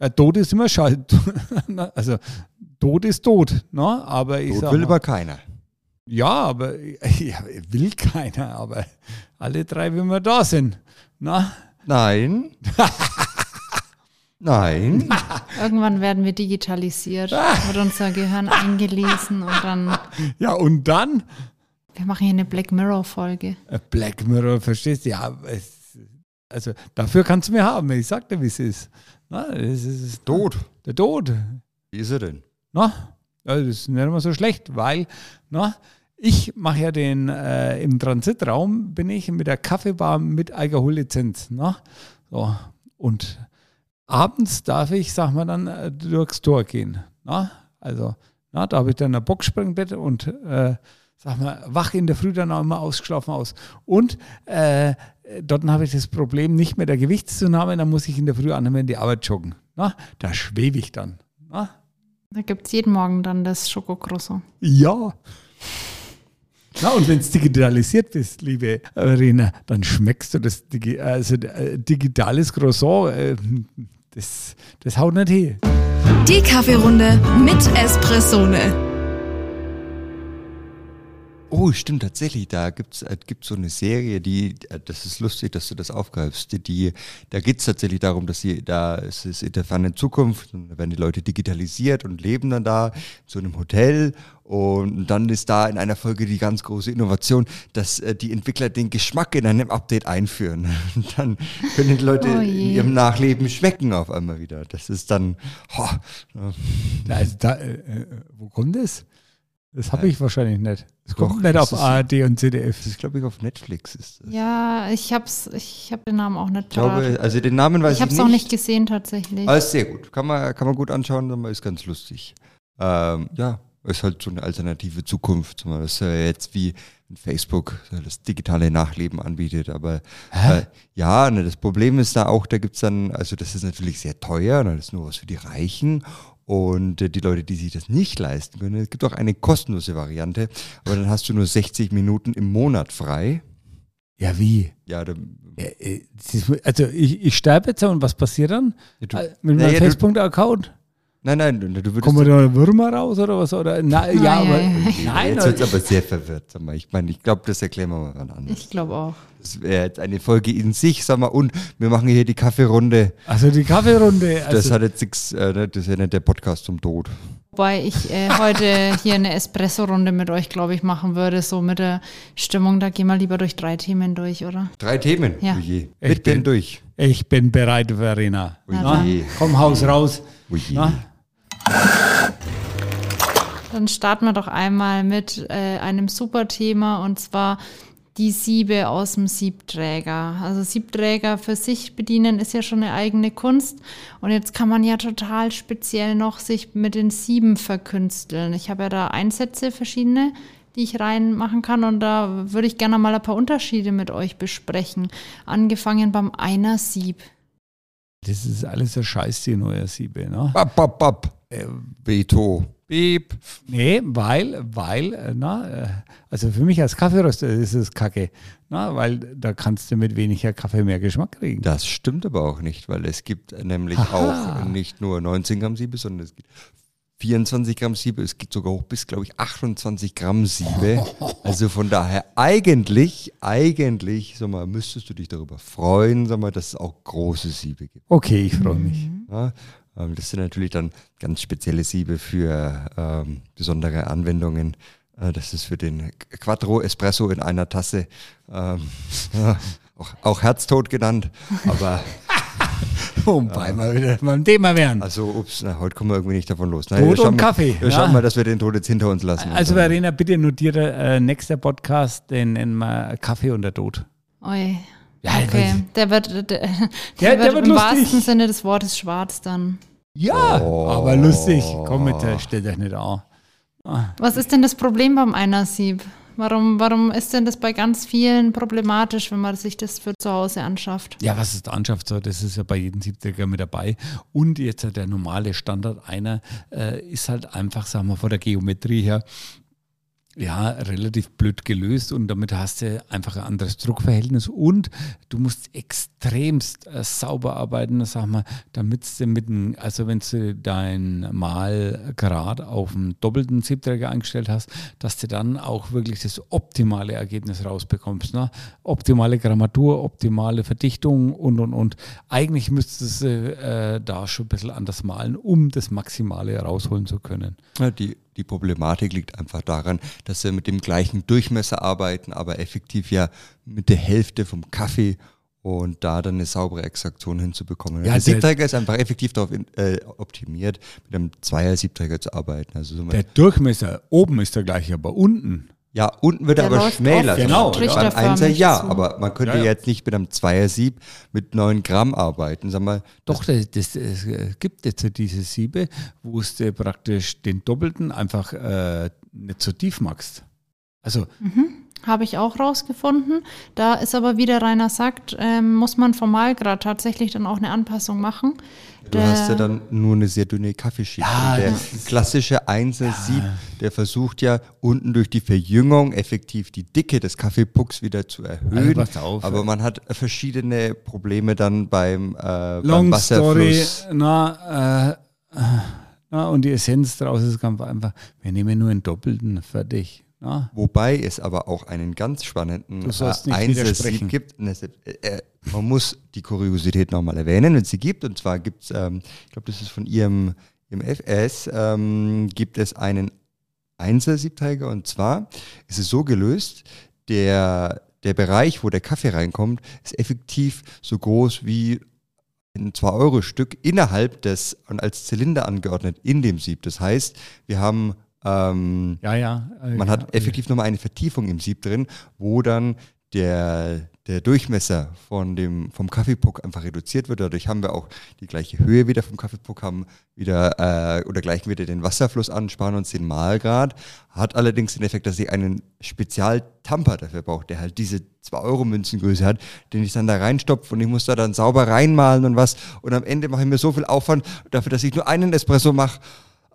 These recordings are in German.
Ja, Tod ist immer scheiße. also, Tod ist tot, ne? Aber ich sag will mal, aber keiner. ja, aber ja, will keiner, aber alle drei, wenn wir da sind. Na? Nein. Nein. Irgendwann werden wir digitalisiert, wird unser Gehirn eingelesen und dann, Ja, und dann wir machen hier eine Black Mirror-Folge. äh, Black Mirror, verstehst du? Ja, es, also dafür kannst du mir haben. Ich sag dir, wie es ist. Na, es ist Tod. Der Tod. Wie ist er denn? Na, ja, das ist nicht immer so schlecht, weil na, ich mache ja den äh, im Transitraum bin ich mit der Kaffeebar mit Alkohollizenz. Na? So. Und abends darf ich, sag mal, dann äh, durchs Tor gehen. Na? Also, na, da habe ich dann ein Boxspringbett und äh, sag mal, wach in der Früh dann auch immer ausgeschlafen aus. Und äh, dort habe ich das Problem nicht mehr der Gewichtszunahme, dann muss ich in der Früh auch nicht mehr in die Arbeit joggen. Na? Da schwebe ich dann. Na? Da gibt es jeden Morgen dann das Schokocroissant. Ja. Na, und wenn es digitalisiert ist, liebe Verena, dann schmeckst du das Digi also, äh, digitales Croissant. Äh, das, das haut nicht hin. Die Kaffeerunde mit Espressone. Oh, stimmt tatsächlich. Da gibt's äh, gibt's so eine Serie, die, äh, das ist lustig, dass du das aufgreifst. Die, die, da geht's tatsächlich darum, dass sie da, es ist in der fernen Zukunft, da werden die Leute digitalisiert und leben dann da in so einem Hotel. Und dann ist da in einer Folge die ganz große Innovation, dass äh, die Entwickler den Geschmack in einem Update einführen. Und dann können die Leute Oh in ihrem Nachleben schmecken auf einmal wieder. Das ist dann, ho, Also da, äh, äh, wo kommt das? Das habe ich wahrscheinlich nicht. Das Doch, kommt nicht auf ARD und ZDF. das ist glaube ich auf Netflix. Ist das. Ja, ich hab's, ich habe den Namen auch nicht Ich glaube, parat. also den Namen weiß Ich ich, habe es auch nicht gesehen tatsächlich. Aber ist sehr gut. Kann man, kann man gut anschauen, ist ganz lustig. Ähm, ja, ist halt so eine alternative Zukunft. Das ist ja jetzt wie Facebook das digitale Nachleben anbietet. Aber äh, ja, ne, das Problem ist da auch, da gibt's dann, also das ist natürlich sehr teuer, ne, das ist nur was für die Reichen. Und äh, die Leute, die sich das nicht leisten können, es gibt auch eine kostenlose Variante, aber dann hast du nur 60 Minuten im Monat frei. Ja, wie? Ja, da, Äh, äh, Also ich, ich sterbe jetzt und was passiert dann? du, Äh, Mit meinem du, Facebook-Account? Nein, nein, du würdest Kommen da Würmer raus oder was? Oder? Na, ja, ja, aber, nein, Jetzt wird aber sehr verwirrt. Sag mal. Ich meine, ich glaube, das erklären wir mal wann anders. Ich glaube auch. Das wäre jetzt eine Folge in sich, sag mal, und wir machen hier die Kaffeerunde. also die Kaffeerunde. Also, Das hat jetzt nichts, äh, ne, das ist ja nicht der Podcast zum Tod. Wobei ich äh, heute hier eine Espresso-Runde mit euch, glaube ich, machen würde, so mit der Stimmung. Da gehen wir lieber durch drei Themen durch, oder? Drei Themen. Ja. Oje. Ich bin- durch. ich bin bereit, Verena. Na, Oje. komm, Haus raus. Oje. Na? Dann starten wir doch einmal mit äh, einem super Thema und zwar die Siebe aus dem Siebträger. Also Siebträger für sich bedienen ist ja schon eine eigene Kunst und jetzt kann man ja total speziell noch sich mit den Sieben verkünsteln. Ich habe ja da Einsätze verschiedene, die ich reinmachen kann und da würde ich gerne mal ein paar Unterschiede mit euch besprechen. Angefangen beim Einer-Sieb. Das ist alles ein Scheiß, die neue Siebe. Ne? Bap, bap, bap. Äh, Beto. Beep. Nee, weil, weil, äh, na, äh, also für mich als Kaffeeröster ist es kacke. Na, weil da kannst du mit weniger Kaffee mehr Geschmack kriegen. Das stimmt aber auch nicht, weil es gibt nämlich Aha. auch nicht nur 19 Gramm Siebe, sondern es gibt 24 Gramm Siebe, es gibt sogar hoch bis, glaube ich, 28 Gramm Siebe. Also von daher eigentlich, eigentlich, sag mal, müsstest du dich darüber freuen, sag mal, dass es auch große Siebe gibt. Okay, ich freue mich. Ja, ähm, das sind natürlich dann ganz spezielle Siebe für ähm, besondere Anwendungen. Äh, das ist für den Quattro Espresso in einer Tasse, ähm, auch, auch Herztod genannt. Aber Wobei wir wieder beim Thema wären. also, ups, na, heute kommen wir irgendwie nicht davon los. Na, Tod und mal- Kaffee, Wir ja. schauen mal, dass wir den Tod jetzt hinter uns lassen. Also Verena, bitte notiere, äh, nächster Podcast, den nennen wir Kaffee und der Tod. Oi. Ja, Okay, der wird, der, der, der wird, wird im lustig. wahrsten Sinne des Wortes schwarz dann. Ja, Oh. aber lustig. Komm mit, der, stell dich nicht an. Was ist denn das Problem beim Einer-Sieb? Warum, warum ist denn das bei ganz vielen problematisch, wenn man sich das für zu Hause anschafft? Ja, was ist Anschaft so? Das ist ja bei jedem Siebträger mit dabei. Und jetzt der normale Standard einer äh, ist halt einfach, sagen wir, von der Geometrie her, ja, relativ blöd gelöst und damit hast du einfach ein anderes Druckverhältnis und du musst extremst äh, sauber arbeiten, sag mal, damit du mit dem, also wenn du dein Malgrad auf einen doppelten Siebträger eingestellt hast, dass du dann auch wirklich das optimale Ergebnis rausbekommst. Ne? Optimale Grammatur, optimale Verdichtung und und und. Eigentlich müsstest du äh, da schon ein bisschen anders malen, um das Maximale rausholen zu können. Ja, die die Problematik liegt einfach daran, dass wir mit dem gleichen Durchmesser arbeiten, aber effektiv ja mit der Hälfte vom Kaffee und da dann eine saubere Extraktion hinzubekommen. Ja, der Siebträger ist einfach effektiv darauf äh, optimiert, mit einem Zweier-Siebträger zu arbeiten. Also so der Durchmesser oben ist der gleiche, aber unten ja, unten wird er aber schmäler. Genau. Ja. Beim Einser ja, aber man könnte ja, ja. jetzt nicht mit einem Zweier-Sieb mit 9 Gramm arbeiten. Sag mal, Doch, das, das, das gibt jetzt diese Siebe, wo du praktisch den Doppelten einfach äh, nicht so tief machst. Also. Mhm. Habe ich auch rausgefunden. Da ist aber, wie der Rainer sagt, ähm, muss man formal gerade tatsächlich dann auch eine Anpassung machen. Du der, hast ja dann nur eine sehr dünne Kaffeeschicht. Ja, der klassische Einzelsieb, ja. der versucht ja unten durch die Verjüngung effektiv die Dicke des Kaffeepucks wieder zu erhöhen. Also auf, aber man hat verschiedene Probleme dann beim, äh, Long beim Wasserfluss. Story, na, äh, na, und die Essenz daraus ist ganz einfach, wir nehmen nur einen doppelten, fertig. Ja. Wobei es aber auch einen ganz spannenden äh, Einzelsieb gibt. Äh, äh, man muss die Kuriosität nochmal erwähnen, wenn es sie gibt. Und zwar gibt es, ähm, ich glaube, das ist von ihrem, ihrem FS, ähm, gibt es einen Einzelsiebträger. Und zwar ist es so gelöst, der, der Bereich, wo der Kaffee reinkommt, ist effektiv so groß wie ein 2-Euro-Stück innerhalb des und als Zylinder angeordnet in dem Sieb. Das heißt, wir haben ähm, ja, ja. Äh, man hat effektiv nochmal eine Vertiefung im Sieb drin, wo dann der, der Durchmesser von dem, vom Kaffeepuck einfach reduziert wird. Dadurch haben wir auch die gleiche Höhe wieder vom Kaffeepuck, haben wieder äh, oder gleichen wieder den Wasserfluss an, sparen uns den Malgrad. Hat allerdings den Effekt, dass ich einen Spezialtamper dafür brauche, der halt diese 2-Euro-Münzengröße hat, den ich dann da reinstopfe und ich muss da dann sauber reinmalen und was. Und am Ende mache ich mir so viel Aufwand dafür, dass ich nur einen Espresso mache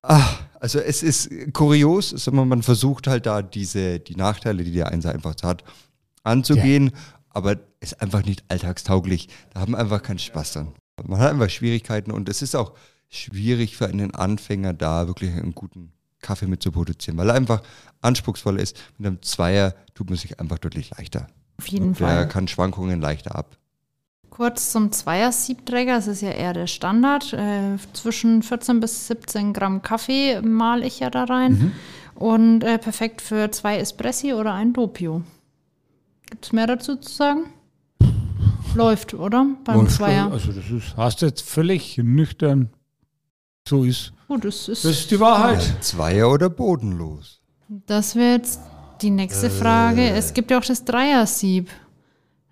Ach, also es ist kurios, sondern man versucht halt da diese, die Nachteile, die der Einser einfach hat, anzugehen, ja. aber ist einfach nicht alltagstauglich. Da haben wir einfach keinen Spaß dran. Man hat einfach Schwierigkeiten und es ist auch schwierig für einen Anfänger da wirklich einen guten Kaffee mit zu produzieren, weil er einfach anspruchsvoll ist. Mit einem Zweier tut man sich einfach deutlich leichter. Auf jeden und Fall. Er kann Schwankungen leichter ab. Kurz zum Zweier-Siebträger, das ist ja eher der Standard. Äh, zwischen 14 bis 17 Gramm Kaffee male ich ja da rein. Mhm. Und äh, perfekt für zwei Espressi oder ein Doppio. Gibt es mehr dazu zu sagen? Läuft, oder? Beim Läuft, Zweier. Also das ist, hast du jetzt völlig nüchtern. So ist. Oh, das, ist das ist die Wahrheit. Ja, Zweier oder bodenlos? Das wäre jetzt die nächste Frage. Äh. Es gibt ja auch das Dreier-Sieb.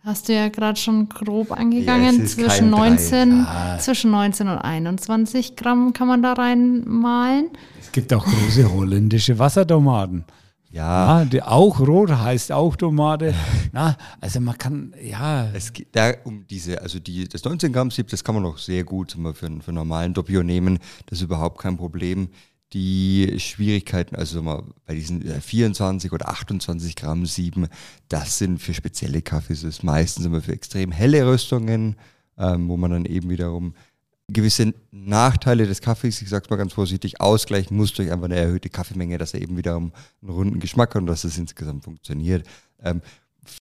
Hast du ja gerade schon grob angegangen. Ja, zwischen, 19, ja. zwischen 19 und 21 Gramm kann man da reinmalen. Es gibt auch große holländische Wassertomaten. Ja. ja. die auch rot heißt auch Tomate. Na, also man kann, ja. Es geht da um diese, also die, das 19 Gramm Sieb, das kann man noch sehr gut für, für normalen Doppio nehmen. Das ist überhaupt kein Problem die Schwierigkeiten, also mal bei diesen 24 äh, oder 28 Gramm Sieben, das sind für spezielle Kaffees, das ist meistens immer für extrem helle Röstungen, ähm, wo man dann eben wiederum gewisse Nachteile des Kaffees, ich sag's mal ganz vorsichtig, ausgleichen muss durch einfach eine erhöhte Kaffeemenge, dass er eben wiederum einen runden Geschmack hat und dass es insgesamt funktioniert. Ähm,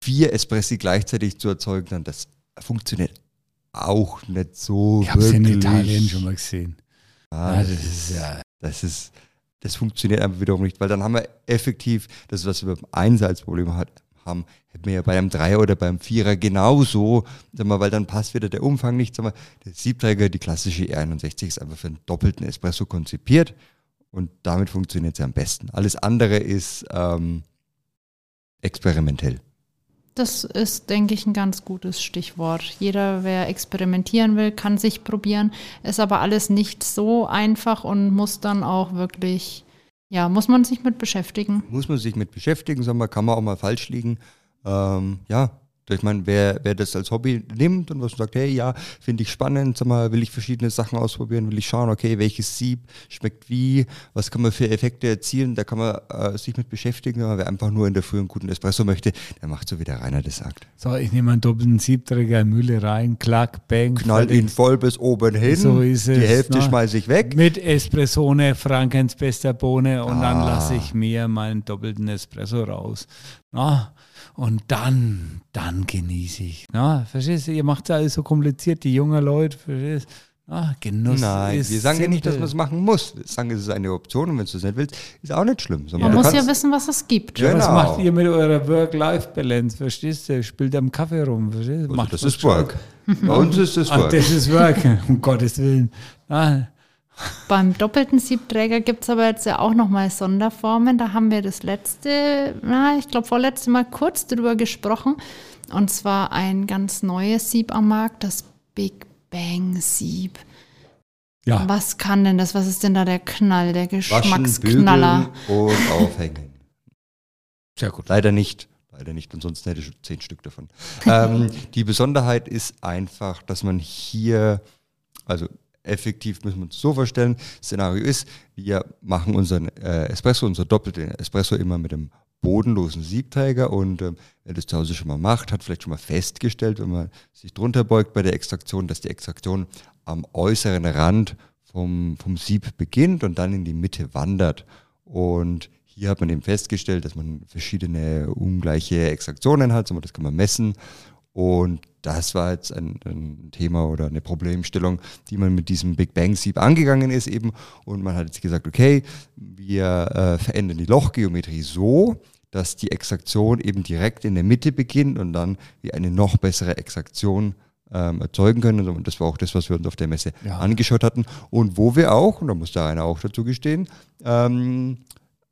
vier Espressi gleichzeitig zu erzeugen, dann das funktioniert auch nicht so. Ich habe es in Italien schon mal gesehen. Ah, das, das ist ja das ist, das funktioniert einfach wiederum nicht, weil dann haben wir effektiv, das was wir beim Einser als Problem hat, haben, hätten wir ja bei einem Dreier oder beim Vierer genauso, sag mal, weil dann passt wieder der Umfang nicht. Sag mal, der Siebträger, die klassische E61 ist einfach für einen doppelten Espresso konzipiert und damit funktioniert es am besten. Alles andere ist ähm, experimentell. Das ist, denke ich, ein ganz gutes Stichwort. Jeder, wer experimentieren will, kann sich probieren. Ist aber alles nicht so einfach und muss dann auch wirklich, ja, muss man sich mit beschäftigen. Muss man sich mit beschäftigen, sagen wir, kann man auch mal falsch liegen. Ähm, ja, Ich meine, wer, wer das als Hobby nimmt und was sagt, hey, ja, finde ich spannend, sag mal, will ich verschiedene Sachen ausprobieren, will ich schauen, okay, welches Sieb schmeckt wie, was kann man für Effekte erzielen, da kann man äh, sich mit beschäftigen, aber wer einfach nur in der Früh einen guten Espresso möchte, der macht so, wie der Rainer das sagt. So, ich nehme einen doppelten Siebträger in Mühle rein, klack, bang. Knall ihn voll bis oben hin, So ist die es, Hälfte ne? schmeiße ich weg. Mit Espressone, Frankens bester Bohne und dann Ah. lasse ich mir meinen doppelten Espresso raus. Na, und dann, dann genieße ich. Na, verstehst du, ihr macht es alles so kompliziert, die jungen Leute, verstehst du? Genuss Nein, ist wir sagen ja nicht, dass man simpel. es machen muss. Wir sagen, es ist eine Option und wenn du es nicht willst, ist auch nicht schlimm. Man muss ja wissen, was es gibt. Ja. Was Genau. macht ihr mit eurer Work-Life-Balance? Verstehst du? Spielt am Kaffee rum. Verstehst du? Also Macht das ist Work. Bei uns ist das Ah, Work. das ist Work, um Gottes Willen. Ah, Beim doppelten Siebträger gibt es aber jetzt ja auch nochmal Sonderformen. Da haben wir das letzte, na, ich glaube vorletzte Mal kurz drüber gesprochen. Und zwar ein ganz neues Sieb am Markt, das Big Bang Sieb. ja, Was kann denn das? Was ist denn da der Knall, der Waschen, Geschmacksknaller? bügeln und aufhängen. sehr gut. Leider nicht. Leider nicht, ansonsten hätte ich schon zehn Stück davon. ähm, die Besonderheit ist einfach, dass man hier, also effektiv müssen wir uns so vorstellen, Szenario ist, wir machen unseren äh, Espresso, unser doppelten Espresso immer mit einem bodenlosen Siebträger und ähm, wer das zu Hause schon mal macht, hat vielleicht schon mal festgestellt, wenn man sich drunter beugt bei der Extraktion, dass die Extraktion am äußeren Rand vom, vom Sieb beginnt und dann in die Mitte wandert. Und hier hat man eben festgestellt, dass man verschiedene ungleiche Extraktionen hat, das kann man messen. Und das war jetzt ein, ein Thema oder eine Problemstellung, die man mit diesem Big Bang Sieb angegangen ist eben. Und man hat jetzt gesagt, okay, wir äh, verändern die Lochgeometrie so, dass die Extraktion eben direkt in der Mitte beginnt und dann wir eine noch bessere Extraktion ähm, erzeugen können. Und das war auch das, was wir uns auf der Messe Ja. angeschaut hatten. Und wo wir auch, und da muss der eine auch dazu gestehen, ähm,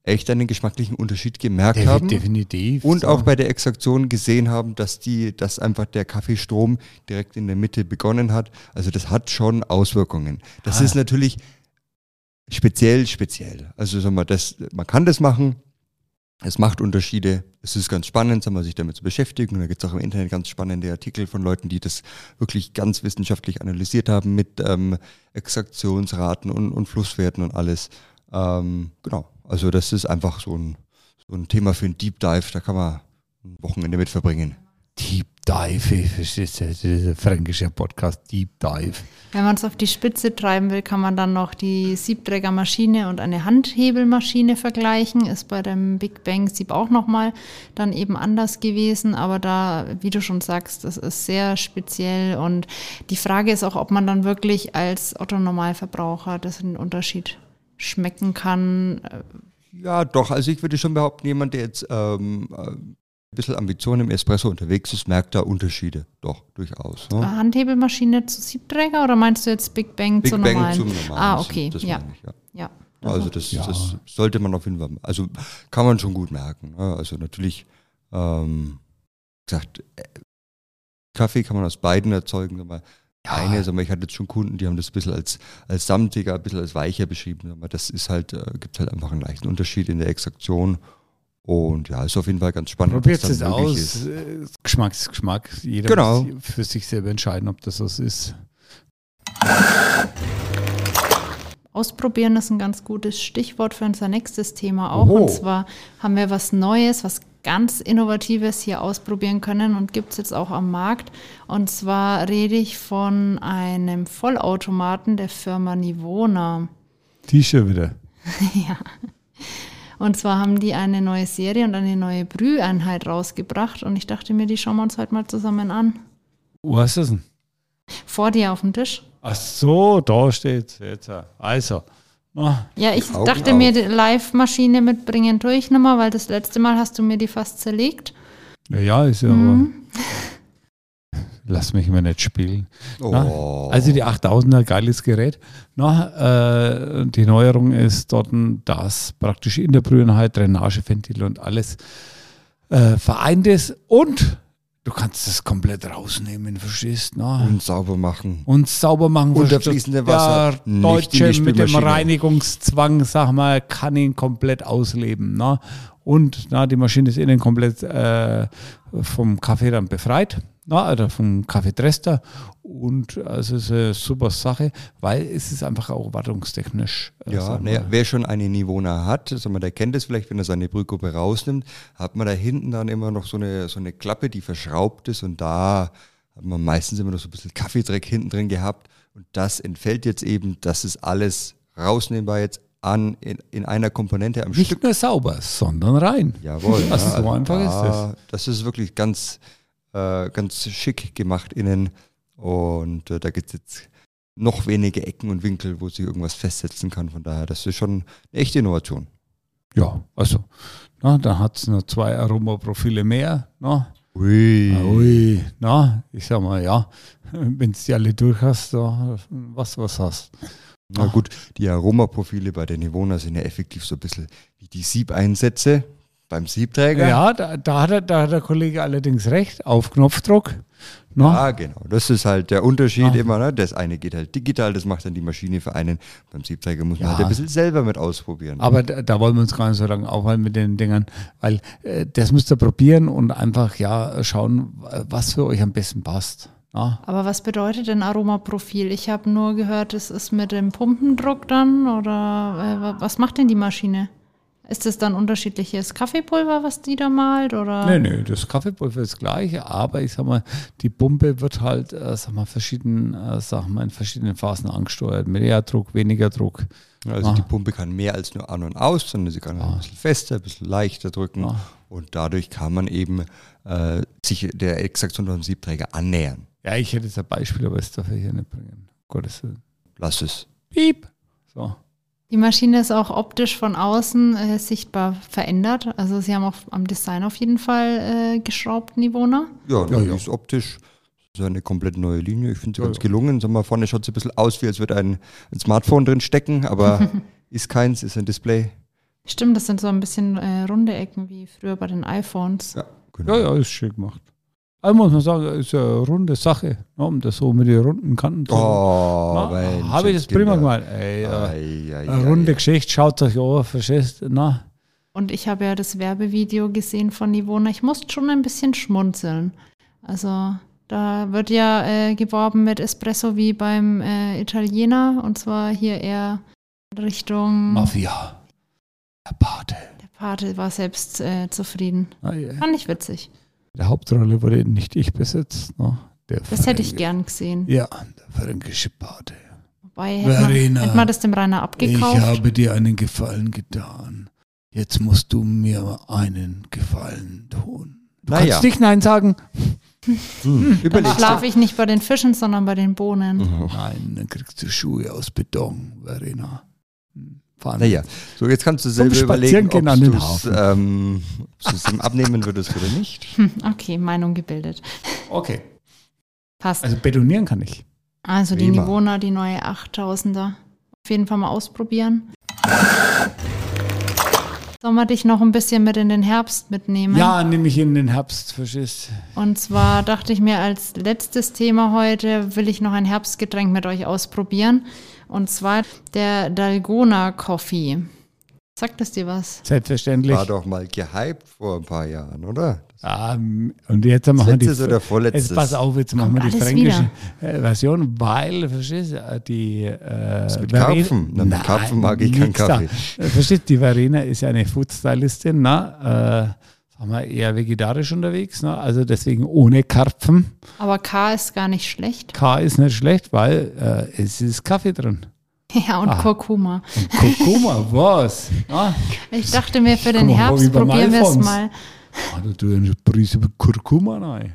echt einen geschmacklichen Unterschied gemerkt Defi- haben. Definitiv. Und so. auch bei der Extraktion gesehen haben, dass die, dass einfach der Kaffeestrom direkt in der Mitte begonnen hat. Also das hat schon Auswirkungen. Das Ah. ist natürlich speziell, speziell. Also sag mal, das, man kann das machen. Es macht Unterschiede. Es ist ganz spannend, sag mal, sich damit zu beschäftigen. Und da gibt es auch im Internet ganz spannende Artikel von Leuten, die das wirklich ganz wissenschaftlich analysiert haben mit ähm, Extraktionsraten und, und Flusswerten und alles. Ähm, genau. Also das ist einfach so ein, so ein Thema für ein Deep Dive. Da kann man ein Wochenende mit verbringen. Deep Dive, verstehst du, das ist ein fränkischer Podcast, Deep Dive. Wenn man es auf die Spitze treiben will, kann man dann noch die Siebträgermaschine und eine Handhebelmaschine vergleichen. Ist bei dem Big Bang Sieb auch nochmal dann eben anders gewesen. Aber da, wie du schon sagst, das ist sehr speziell. Und die Frage ist auch, ob man dann wirklich als Otto-Normalverbraucher das einen Unterschied schmecken kann. Ja, doch. Also ich würde schon behaupten, jemand, der jetzt ähm, äh, ein bisschen Ambition im Espresso unterwegs ist, merkt da Unterschiede. Doch, durchaus. Ne? Handhebelmaschine zu Siebträger oder meinst du jetzt Big Bang Big zu Bang normalen? zum normalen. Ah, okay, Das ja. meine ich, ja. ja. Also das, Ja. das sollte man auf jeden Fall, also kann man schon gut merken. Ne? Also natürlich, ähm, gesagt, äh, Kaffee kann man aus beiden erzeugen. Ja. Eine, sag mal, ich hatte jetzt schon Kunden, die haben das ein bisschen als, als samtiger, ein bisschen als weicher beschrieben. Mal, das ist halt, äh, gibt halt einfach einen leichten Unterschied in der Extraktion. Und ja, ist auf jeden Fall ganz spannend. Probiert es aus. äh, Geschmack ist Geschmack. Jeder Genau. muss für sich selber entscheiden, ob das was ist. Ausprobieren ist ein ganz gutes Stichwort für unser nächstes Thema auch. Oho. Und zwar haben wir was Neues, was ganz Innovatives hier ausprobieren können und gibt es jetzt auch am Markt. Und zwar rede ich von einem Vollautomaten der Firma Nivona. T-Shirt wieder. ja. Und zwar haben die eine neue Serie und eine neue Brüheinheit rausgebracht. Und ich dachte mir, die schauen wir uns heute mal zusammen an. Wo hast du das denn? Vor dir auf dem Tisch. Ach so, da steht jetzt. Also, na, Ja, ich Augen dachte auf. mir, die Live-Maschine mitbringen tue ich mehr, weil das letzte Mal hast du mir die fast zerlegt. ja, ja, ist ja Mhm. aber. Lass mich mal nicht spielen. Na, Oh. Also die 8000er, geiles Gerät. Na, äh, die Neuerung ist dort, dass praktisch in der Brühenheit Drainageventil und alles äh, vereint ist und du kannst es komplett rausnehmen, verstehst du? und sauber machen. Und sauber machen. Unter fließendem Wasser, Der Deutsche mit dem. Reinigungszwang, sag mal, kann ihn komplett ausleben. Ne? und na, die Maschine ist innen komplett äh, vom Kaffee dann befreit, na, oder vom Kaffeedrester und also es ist eine super Sache, weil es ist einfach auch wartungstechnisch. äh, Ja, mal. wer schon eine Nivona hat, sag mal, der kennt es vielleicht, wenn er seine Brühgruppe rausnimmt, hat man da hinten dann immer noch so eine, so eine Klappe, die verschraubt ist und da hat man meistens immer noch so ein bisschen Kaffeedreck hinten drin gehabt und das entfällt jetzt eben, das ist alles rausnehmbar jetzt an in, in einer Komponente am Nicht Stück. nur sauber, sondern rein. Jawohl. Also ja, so einfach ist da- Das ist wirklich ganz, äh, ganz schick gemacht innen und äh, da gibt es jetzt noch wenige Ecken und Winkel, wo sich irgendwas festsetzen kann. Von daher, das ist schon eine echte Innovation. Ja, also, na, dann hat es noch zwei Aromaprofile mehr. Na, Ui. Ui, na, ich sag mal, ja, wenn du die alle durch hast, da, was was hast. Na gut, die Aromaprofile bei der Nivona sind ja effektiv so ein bisschen wie die Siebeinsätze beim Siebträger. Ja, da, da, hat er, da hat der Kollege allerdings recht, auf Knopfdruck. Na, Ja, genau. Das ist halt der Unterschied Ah. immer. Ne? Das eine geht halt digital, das macht dann die Maschine für einen. Beim Siebträger muss man Ja. halt ein bisschen selber mit ausprobieren. Aber da, da wollen wir uns gar nicht so lange aufhalten mit den Dingern, weil äh, das müsst ihr probieren und einfach ja schauen, was für euch am besten passt. Na, Aber was bedeutet denn Aromaprofil? Ich habe nur gehört, es ist mit dem Pumpendruck dann oder äh, wa- was macht denn die Maschine? Ist es dann unterschiedliches Kaffeepulver, was die da malt? Oder? Nee, nee, das Kaffeepulver ist gleich, aber ich sag mal, die Pumpe wird halt, äh, sag mal, verschieden, äh, sag mal, in verschiedenen Phasen angesteuert. Mehr Druck, weniger Druck. Also Ah. die Pumpe kann mehr als nur an und aus, sondern sie kann auch ein bisschen fester, ein bisschen leichter drücken. Ah. Und dadurch kann man eben äh, sich der Extraktion den Siebträger annähern. Ja, ich hätte jetzt ein Beispiel, aber das darf ich hier nicht bringen. Gottes Willen. Lass es. Piep. So. Die Maschine ist auch optisch von außen äh, sichtbar verändert. Also sie haben auch am Design auf jeden Fall äh, geschraubt, Nivona. Ja, Ja, das ja. ist optisch so eine komplett neue Linie. Ich finde sie Ja, ganz ja. gelungen. Sag mal, vorne schaut sie ein bisschen aus, wie als würde ein, ein Smartphone drin stecken, aber ist keins, ist ein Display. Stimmt, das sind so ein bisschen äh, runde Ecken wie früher bei den iPhones. Ja, genau. Ja, ja, ist schick gemacht. Also muss man sagen, ist eine runde Sache, ne, um das so mit den runden Kanten zu Oh, Habe ich das prima gemacht. Ey, äh, Ei, ei, eine ei, runde ei. Geschichte, schaut euch an, verstehst Na, Und ich habe ja das Werbevideo gesehen von Nivona. Ich musste schon ein bisschen schmunzeln. Also da wird ja äh, geworben mit Espresso wie beim äh, Italiener. Und zwar hier eher Richtung... Mafia. Der Pate. Der Pate war selbst äh, zufrieden. Na, ja. Fand ich witzig. Der Hauptrolle wurde nicht ich besetzt. Ne? Der Das hätte ich gern gesehen. Ja, der fränkische Pate. Wobei, hätte man, Verena, hätte man das dem Rainer abgekauft. Ich habe dir einen Gefallen getan. Jetzt musst du mir einen Gefallen tun. Du Naja. kannst nicht Nein sagen. Hm. Dann Überleg's schlafe ich nicht bei den Fischen, sondern bei den Bohnen. dir. Nein, dann kriegst du Schuhe aus Beton, Verena. Fahren. Naja, so jetzt kannst du selber Zum überlegen, ob du es ähm, abnehmen würdest oder nicht. Okay, Meinung gebildet. Okay. Passt. Also betonieren kann ich. Also die Prima. Nivona, die neue 8000er. Auf jeden Fall mal ausprobieren. Sollen wir dich noch ein bisschen mit in den Herbst mitnehmen? Ja, nehme ich in den Herbst, verstehst Und zwar dachte ich mir, als letztes Thema heute will ich noch ein Herbstgetränk mit euch ausprobieren. Und zwar der Dalgona Coffee. Sagt das dir was? Selbstverständlich. War doch mal gehypt vor ein paar Jahren, oder? Ah, und jetzt machen wir die. Letztes oder vorletztes? Jetzt pass auf, jetzt machen wir die fränkische äh, Version, weil, verstehst du, äh, die. Äh, mit Verena- Karpfen? Na, mit Nein, Karpfen mag ich keinen nix da. Kaffee. Äh, Verstehst du, die Verena ist ja eine Foodstylistin, na, äh, sagen wir eher vegetarisch unterwegs, ne? also deswegen ohne Karpfen. Aber K ist gar nicht schlecht. K ist nicht schlecht, weil äh, es ist Kaffee drin. Ja, und Ah. Kurkuma. Und Kurkuma, was? Ah, Ich dachte mir, für den Herbst probieren wir es mal. Ah, da tue ich eine Prise Kurkuma rein.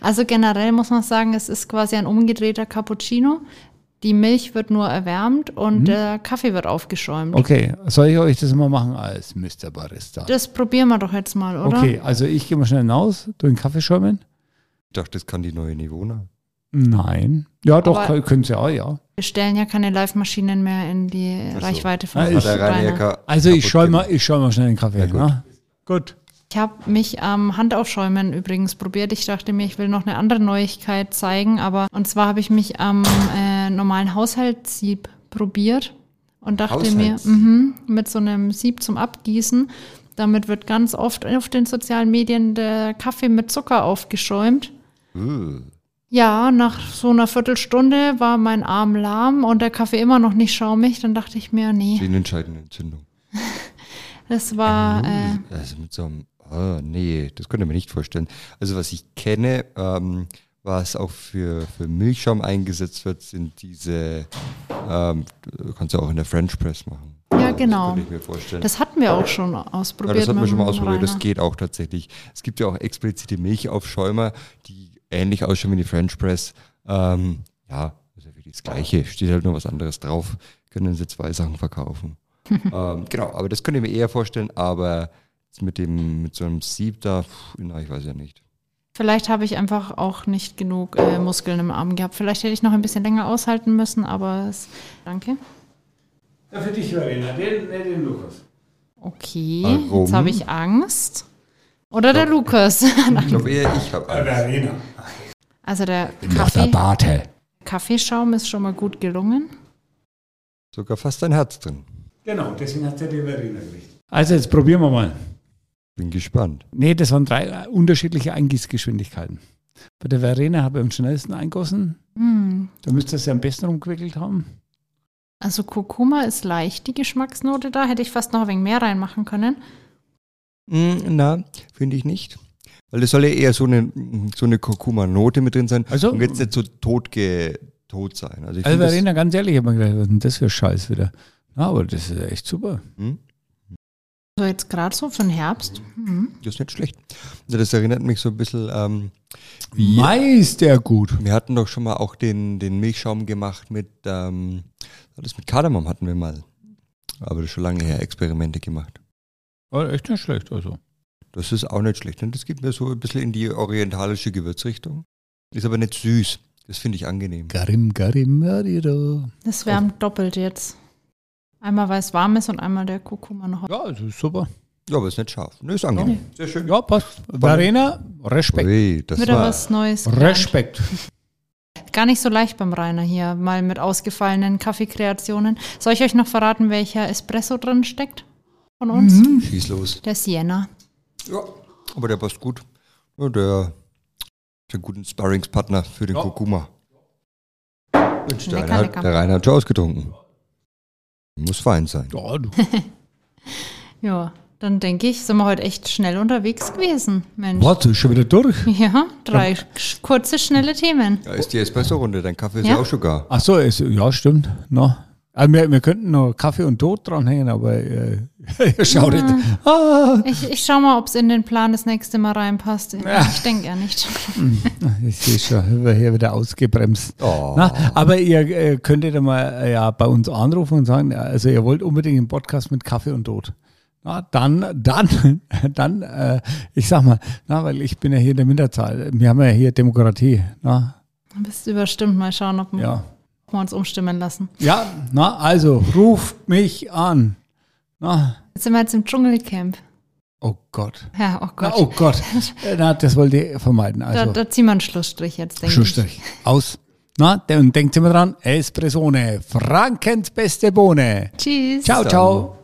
Also generell muss man sagen, es ist quasi ein umgedrehter Cappuccino. Die Milch wird nur erwärmt und der Kaffee wird aufgeschäumt. Okay, soll ich euch das mal machen als Mr. Barista? Das probieren wir doch jetzt mal, oder? Okay, also ich gehe mal schnell hinaus, du den Kaffee schäumen? Ich dachte, das kann die neue Nivona. Nein. Ja, doch, Aber- können sie auch, ja. Wir stellen ja keine Live-Maschinen mehr in die. Reichweite von. Rainer Ka- Also ich schäume mal, ich schäume mal schnell den Kaffee. Ja, gut. ne? gut. Ich habe mich am Handaufschäumen übrigens probiert. Ich dachte mir, ich will noch eine andere Neuigkeit zeigen, aber und zwar habe ich mich am äh, normalen Haushaltssieb probiert und dachte mir, mhm, mit so einem Sieb zum Abgießen Damit wird ganz oft auf den sozialen Medien der Kaffee mit Zucker aufgeschäumt. Uh. Ja, nach so einer Viertelstunde war mein Arm lahm und der Kaffee immer noch nicht schaumig. Dann dachte ich mir, nee, Sehnenscheidenentzündung. das war, äh, Also mit so einem, ah, nee, das könnte mir nicht vorstellen. Also was ich kenne, ähm, was auch für, für Milchschaum eingesetzt wird, sind diese, ähm, du kannst ja auch in der French Press machen. ja genau. Könnte ich mir vorstellen. Das hatten wir auch schon ja, ausprobiert. das hat man mit schon mal ausprobiert, das Rainer. geht auch tatsächlich. Es gibt ja auch explizite Milchaufschäumer, die ähnlich ausschauen wie die French Press. Ähm, ja, also wie das Gleiche, steht halt nur was anderes drauf, können sie zwei Sachen verkaufen. ähm, genau, aber das könnte ich mir eher vorstellen, aber mit dem, mit so einem Sieb da, pff, na, ich weiß ja nicht. Vielleicht habe ich einfach auch nicht genug äh, Muskeln im Arm gehabt. Vielleicht hätte ich noch ein bisschen länger aushalten müssen, aber es, danke. Ja, für dich, Verena, den, nee, den Lukas. Okay, Warum? jetzt habe ich Angst. Oder der Lukas. Ich glaube eher, ich habe Angst. Verena. Also der Noch der Kaffee, Barte. Kaffeeschaum ist schon mal gut gelungen. Sogar fast ein Herz drin. Genau, deswegen hat er die Verena gekriegt. Also jetzt probieren wir mal. Bin gespannt. Nee, das waren drei äh, unterschiedliche Eingießgeschwindigkeiten. Bei der Verena habe ich am schnellsten eingossen. Hm. Da müsste es ja am besten rumgewickelt haben. Also Kurkuma ist leicht die Geschmacksnote da. Hätte ich fast noch ein wenig mehr reinmachen können. Mm, na, finde ich nicht. Weil das soll ja eher so eine, so eine Kurkuma-Note mit drin sein Also- und jetzt nicht so tot, ge, tot sein. Also, ich Also Verena, ganz ehrlich, ich habe mir gedacht, was ist denn das für Scheiß wieder? Na, aber das ist echt super. Hm? So jetzt gerade so für den Herbst. Hm. Das ist nicht schlecht. Also das erinnert mich so ein bisschen, ähm, Mai ist der gut. wir hatten doch schon mal auch den, den Milchschaum gemacht mit, ähm, das mit Kardamom hatten wir mal. Aber das ist schon lange her, Experimente gemacht. War echt nicht schlecht, also. Das ist auch nicht schlecht. Und das geht mir so ein bisschen in die orientalische Gewürzrichtung. Ist aber nicht süß. Das finde ich angenehm. Garim, Garim, Mariro. Das wärmt doppelt jetzt. Einmal weil es warm ist und einmal der Kurkuma noch. Ja, also super. Ja, aber ist nicht scharf. Ne, ist angenehm. Sehr schön. Ja, passt. Verena, Respekt. Ui, das Wieder war, was Neues. gelernt. Respekt. Gar nicht so leicht beim Rainer hier, mal mit ausgefallenen Kaffeekreationen. Soll ich euch noch verraten, welcher Espresso drin steckt von uns? Mhm. Schieß los. Der Sienna. Ja, aber der passt gut. Ja, der ist ein guter Sparringspartner für den Ja. Kurkuma. Mensch, der, Rainer, der Rainer hat schon ausgetrunken. Muss fein sein. Ja, du. Ja, dann denke ich, sind wir heute echt schnell unterwegs gewesen, Mensch. Warte, ist schon wieder durch. Ja, drei sch- kurze, schnelle Themen. Ja, ist die Espresso-Runde. Dein Kaffee ist Ja. ja, auch schon gar. Ach so, ist, ja, stimmt. No. Also wir, wir könnten noch Kaffee und Tod dranhängen, aber äh, ihr schaut nicht. Ah, Ich, ich schau mal, ob es in den Plan das nächste Mal reinpasst. Ich, Ja. ich denke ja nicht. ich sehe schon, wir hier wieder ausgebremst. Oh. Na, aber ihr äh, könntet ja mal äh, ja, bei uns anrufen und sagen, ja, also ihr wollt unbedingt einen Podcast mit Kaffee und Tod. Na, dann, dann, dann, äh, ich sag mal, na, weil ich bin ja hier in der Minderzahl. Wir haben ja hier Demokratie. Na, Du bist überstimmt. Mal schauen, ob, ja. Ob wir uns umstimmen lassen. Ja, na, also ruft mich an. Na, Jetzt sind wir jetzt im Dschungelcamp. oh Gott. Ja, oh Na, Gott. oh Gott. Na, das wollte ich vermeiden. Da, Also, da ziehen wir einen Schlussstrich jetzt, denke ich. Schlussstrich. Aus. Na, und denkt immer dran, Espressone, Frankens beste Bohne. Tschüss. Ciao, ciao.